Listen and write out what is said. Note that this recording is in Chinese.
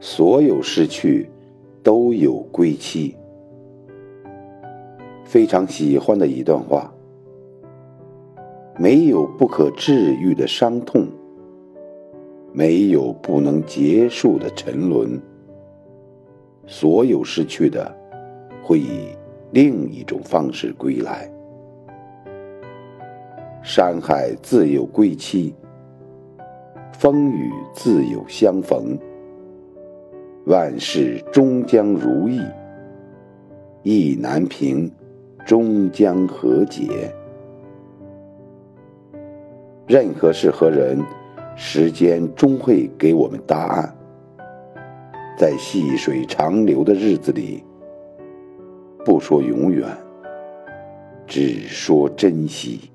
所有失去都有归期。非常喜欢的一段话：没有不可治愈的伤痛，没有不能结束的沉沦。所有失去的，会以另一种方式归来。山海自有归期，风雨自有相逢。万事终将如意，意难平，终将和解。任何事和人，时间终会给我们答案。在细水长流的日子里，不说永远，只说珍惜。